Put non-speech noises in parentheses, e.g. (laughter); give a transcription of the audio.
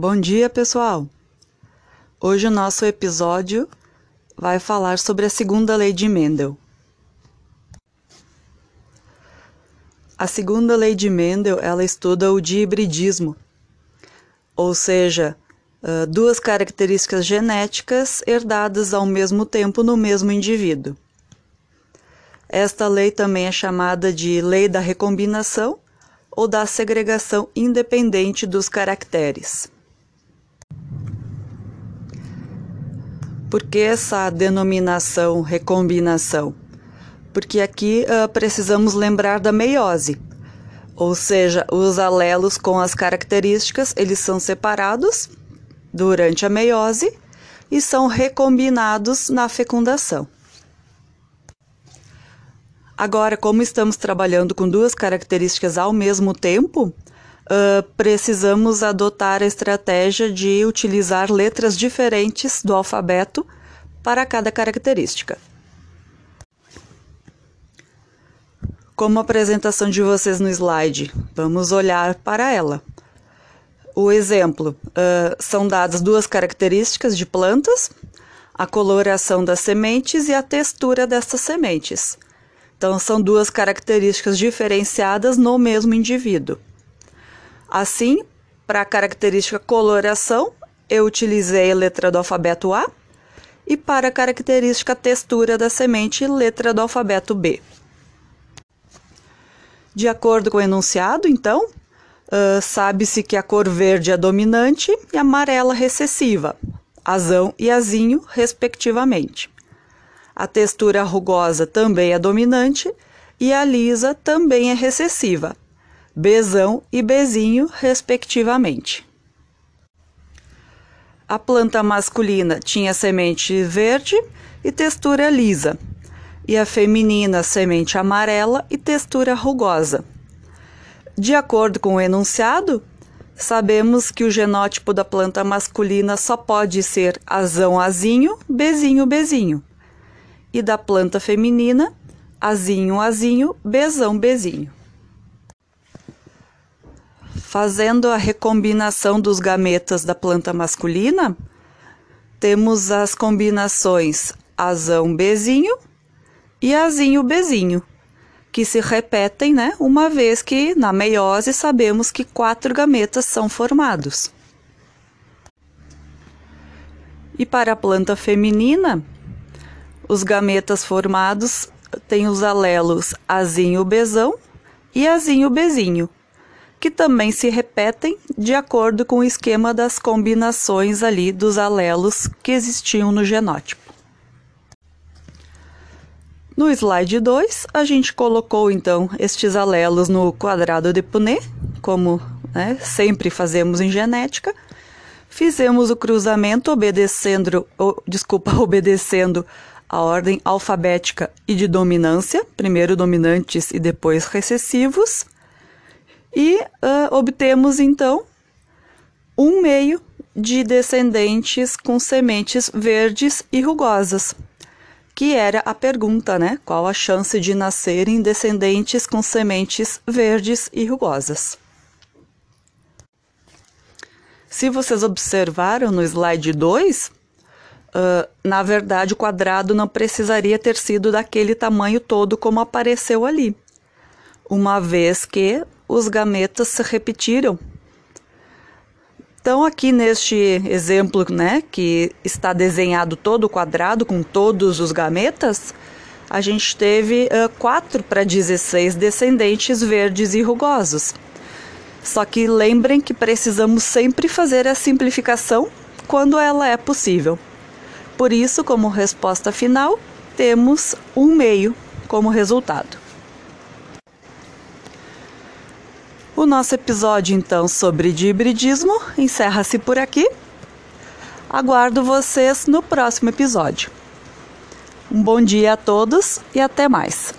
Bom dia, pessoal! Hoje o nosso episódio vai falar sobre a segunda lei de Mendel. A segunda lei de Mendel, ela estuda o dihibridismo, ou seja, duas características genéticas herdadas ao mesmo tempo no mesmo indivíduo. Esta lei também é chamada de lei da recombinação ou da segregação independente dos caracteres. Por que essa denominação recombinação? Porque aqui uh, precisamos lembrar da meiose, ou seja, os alelos com as características eles são separados durante a meiose e são recombinados na fecundação. Agora, como estamos trabalhando com duas características ao mesmo tempo, uh, precisamos adotar a estratégia de utilizar letras diferentes do alfabeto para cada característica. Como a apresentação de vocês no slide, vamos olhar para ela. O exemplo uh, são dadas duas características de plantas, a coloração das sementes e a textura dessas sementes. Então, são duas características diferenciadas no mesmo indivíduo. Assim, para a característica coloração, eu utilizei a letra do alfabeto A e para a característica textura da semente, letra do alfabeto B. De acordo com o enunciado, então, uh, sabe-se que a cor verde é dominante e amarela recessiva, azão e azinho, respectivamente. A textura rugosa também é dominante e a lisa também é recessiva, Bzão e Bezinho, respectivamente. A planta masculina tinha semente verde e textura lisa, e a feminina semente amarela e textura rugosa. De acordo com o enunciado, sabemos que o genótipo da planta masculina só pode ser azão azinho, bezinho bezinho, e da planta feminina, azinho azinho, bezão bezinho. Fazendo a recombinação dos gametas da planta masculina, temos as combinações azão bezinho e azinho bezinho, que se repetem, né, uma vez que na meiose sabemos que quatro gametas são formados. E para a planta feminina, os gametas formados têm os alelos azinho bezão e azinho bezinho que também se repetem de acordo com o esquema das combinações ali dos alelos que existiam no genótipo. No slide 2, a gente colocou então estes alelos no quadrado de Punnett, como né, sempre fazemos em genética. Fizemos o cruzamento obedecendo, desculpa, (laughs) obedecendo a ordem alfabética e de dominância, primeiro dominantes e depois recessivos e uh, obtemos então um meio de descendentes com sementes verdes e rugosas, que era a pergunta, né? Qual a chance de nascerem descendentes com sementes verdes e rugosas? Se vocês observaram no slide 2, uh, na verdade o quadrado não precisaria ter sido daquele tamanho todo como apareceu ali, uma vez que os gametas se repetiram. Então, aqui neste exemplo, né, que está desenhado todo o quadrado com todos os gametas, a gente teve uh, 4 para 16 descendentes verdes e rugosos. Só que lembrem que precisamos sempre fazer a simplificação quando ela é possível. Por isso, como resposta final, temos um meio como resultado. O nosso episódio, então, sobre hibridismo encerra-se por aqui. Aguardo vocês no próximo episódio. Um bom dia a todos e até mais.